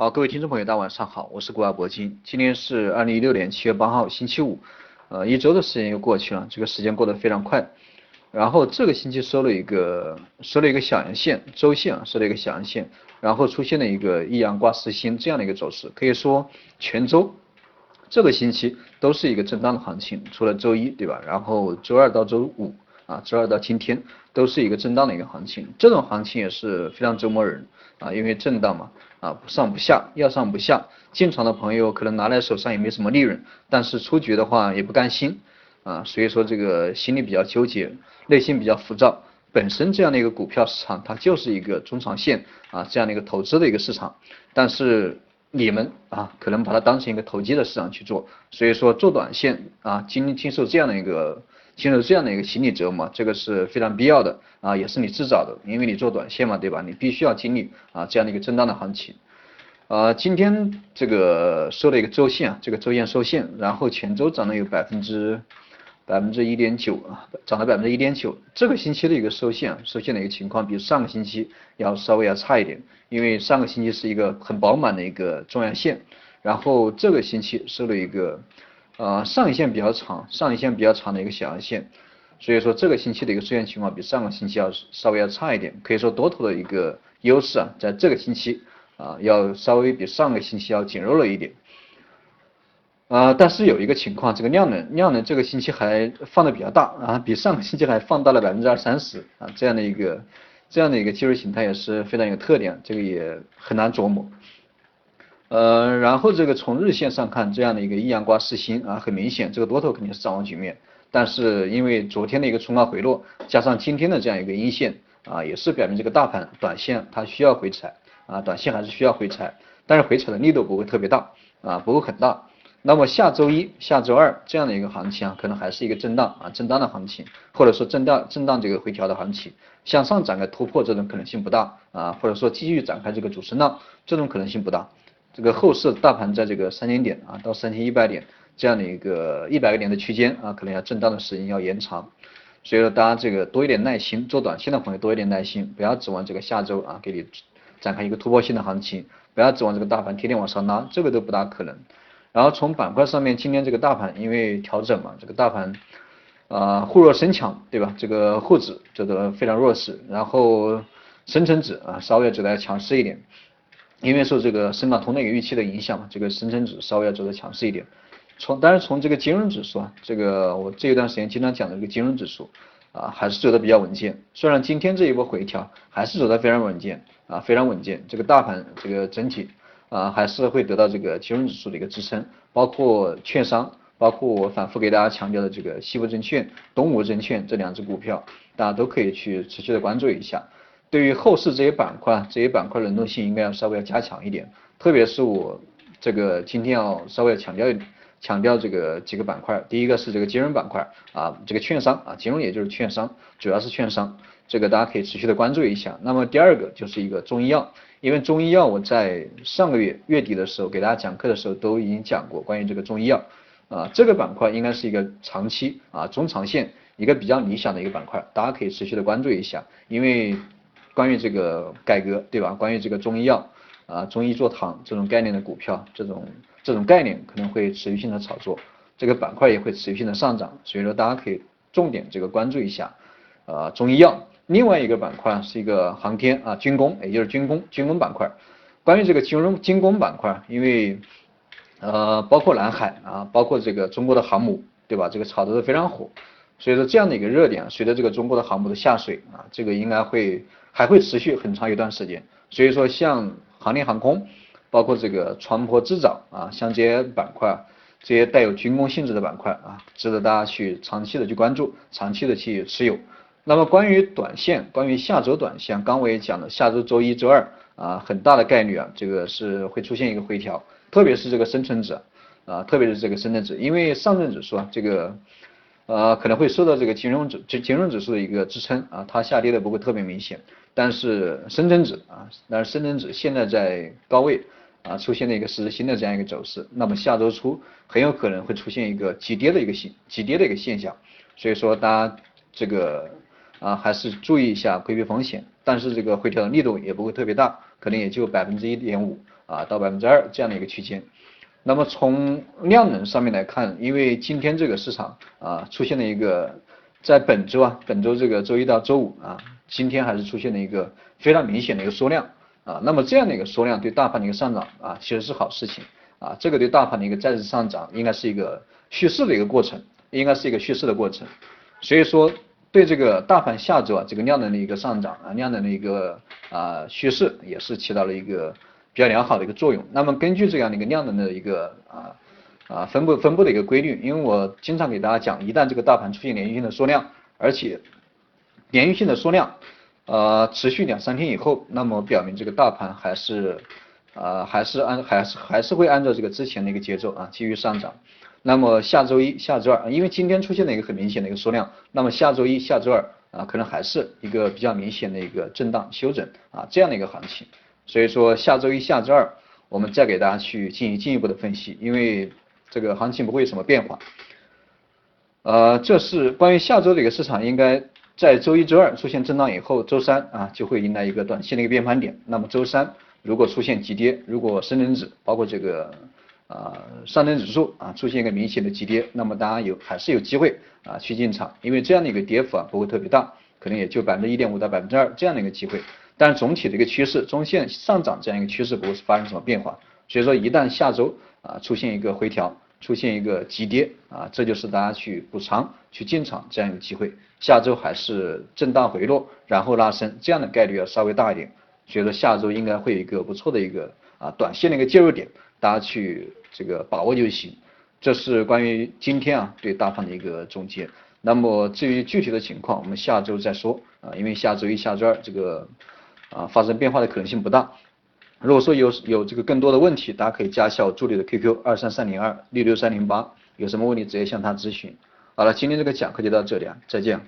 好，各位听众朋友，大家晚上好，我是国外铂金。今天是二零一六年七月八号，星期五，呃，一周的时间又过去了，这个时间过得非常快。然后这个星期收了一个收了一个小阳线，周线啊收了一个小阳线，然后出现了一个一阳挂四星这样的一个走势，可以说全周这个星期都是一个震荡的行情，除了周一对吧？然后周二到周五啊，周二到今天都是一个震荡的一个行情，这种行情也是非常折磨人啊，因为震荡嘛。啊，不上不下，要上不下，进场的朋友可能拿在手上也没什么利润，但是出局的话也不甘心，啊，所以说这个心里比较纠结，内心比较浮躁。本身这样的一个股票市场，它就是一个中长线啊这样的一个投资的一个市场，但是你们啊可能把它当成一个投机的市场去做，所以说做短线啊经经受这样的一个。经受这样的一个心理折磨，这个是非常必要的啊，也是你自找的，因为你做短线嘛，对吧？你必须要经历啊这样的一个震荡的行情。啊，今天这个收了一个周线，这个周线收线，然后前周涨了有百分之百分之一点九啊，涨了百分之一点九。这个星期的一个收线，收线的一个情况比上个星期要稍微要差一点，因为上个星期是一个很饱满的一个中阳线，然后这个星期收了一个。呃，上影线比较长，上影线比较长的一个小阳线，所以说这个星期的一个收线情况比上个星期要稍微要差一点，可以说多头的一个优势啊，在这个星期啊要稍微比上个星期要减弱了一点，啊，但是有一个情况，这个量能量能这个星期还放的比较大啊，比上个星期还放大了百分之二三十啊，这样的一个这样的一个技术形态也是非常有特点，这个也很难琢磨。呃，然后这个从日线上看，这样的一个一阳瓜四星啊，很明显，这个多头肯定是掌握局面。但是因为昨天的一个冲高回落，加上今天的这样一个阴线啊，也是表明这个大盘短线它需要回踩啊，短线还是需要回踩，但是回踩的力度不会特别大啊，不会很大。那么下周一、下周二这样的一个行情啊，可能还是一个震荡啊，震荡的行情，或者说震荡震荡这个回调的行情，向上展开突破这种可能性不大啊，或者说继续展开这个主升浪这种可能性不大。这个后市大盘在这个三千点啊到三千一百点这样的一个一百个点的区间啊，可能要震荡的时间要延长，所以说大家这个多一点耐心，做短线的朋友多一点耐心，不要指望这个下周啊给你展开一个突破性的行情，不要指望这个大盘天天往上拉，这个都不大可能。然后从板块上面，今天这个大盘因为调整嘛，这个大盘啊沪弱深强，对吧？这个沪指走的非常弱势，然后深成指啊稍微走的强势一点。因为受这个深港通的一个预期的影响嘛，这个深成指稍微要走的强势一点。从当然从这个金融指数啊，这个我这一段时间经常讲的这个金融指数啊，还是走的比较稳健。虽然今天这一波回调还是走的非常稳健啊，非常稳健。这个大盘这个整体啊，还是会得到这个金融指数的一个支撑，包括券商，包括我反复给大家强调的这个西部证券、东吴证券这两只股票，大家都可以去持续的关注一下。对于后市这些板块，这些板块轮动性应该要稍微要加强一点，特别是我这个今天要稍微要强调强调这个几个板块，第一个是这个金融板块啊，这个券商啊，金融也就是券商，主要是券商，这个大家可以持续的关注一下。那么第二个就是一个中医药，因为中医药我在上个月月底的时候给大家讲课的时候都已经讲过关于这个中医药啊，这个板块应该是一个长期啊中长线一个比较理想的一个板块，大家可以持续的关注一下，因为。关于这个改革，对吧？关于这个中医药啊，中医做糖这种概念的股票，这种这种概念可能会持续性的炒作，这个板块也会持续性的上涨，所以说大家可以重点这个关注一下啊，中医药。另外一个板块是一个航天啊，军工，也就是军工军工板块。关于这个金融军工板块，因为呃，包括南海啊，包括这个中国的航母，对吧？这个炒得都非常火，所以说这样的一个热点，随着这个中国的航母的下水啊，这个应该会。还会持续很长一段时间，所以说像航天航空，包括这个船舶制造啊，像这些板块，这些带有军工性质的板块啊，值得大家去长期的去关注，长期的去持有。那么关于短线，关于下周短线，刚我也讲了，下周周一周二啊，很大的概率啊，这个是会出现一个回调，特别是这个深成指啊，特别是这个深成指，因为上证指数啊，这个。呃，可能会受到这个金融指金金融指数的一个支撑啊，它下跌的不会特别明显。但是深成指啊，但是深成指现在在高位啊，出现了一个实质新的这样一个走势，那么下周初很有可能会出现一个急跌的一个现急跌的一个现象。所以说大家这个啊，还是注意一下规避风险。但是这个回调的力度也不会特别大，可能也就百分之一点五啊到百分之二这样的一个区间。那么从量能上面来看，因为今天这个市场啊出现了一个在本周啊本周这个周一到周五啊，今天还是出现了一个非常明显的一个缩量啊。那么这样的一个缩量对大盘的一个上涨啊其实是好事情啊，这个对大盘的一个再次上涨应该是一个蓄势的一个过程，应该是一个蓄势的过程。所以说对这个大盘下周啊这个量能的一个上涨啊量能的一个啊蓄势也是起到了一个。比较良好的一个作用。那么根据这样的一个量能的一个啊啊分布分布的一个规律，因为我经常给大家讲，一旦这个大盘出现连续性的缩量，而且连续性的缩量呃持续两三天以后，那么表明这个大盘还是啊还是按还是还是会按照这个之前的一个节奏啊继续上涨。那么下周一下周二，因为今天出现了一个很明显的一个缩量，那么下周一下周二啊可能还是一个比较明显的一个震荡休整啊这样的一个行情。所以说下周一下周二我们再给大家去进行进一步的分析，因为这个行情不会有什么变化。呃，这是关于下周的一个市场，应该在周一周二出现震荡以后，周三啊就会迎来一个短线的一个变盘点。那么周三如果出现急跌，如果深成指包括这个啊上证指数啊出现一个明显的急跌，那么大家有还是有机会啊去进场，因为这样的一个跌幅啊不会特别大，可能也就百分之一点五到百分之二这样的一个机会。但是总体的一个趋势，中线上涨这样一个趋势不会发生什么变化，所以说一旦下周啊出现一个回调，出现一个急跌啊，这就是大家去补仓、去进场这样一个机会。下周还是震荡回落，然后拉升，这样的概率要稍微大一点，所以说下周应该会有一个不错的一个啊短线的一个介入点，大家去这个把握就行。这是关于今天啊对大盘的一个总结。那么至于具体的情况，我们下周再说啊，因为下周一下周二这个。啊，发生变化的可能性不大。如果说有有这个更多的问题，大家可以加一下我助理的 QQ 二三三零二六六三零八，有什么问题直接向他咨询。好了，今天这个讲课就到这里啊，再见。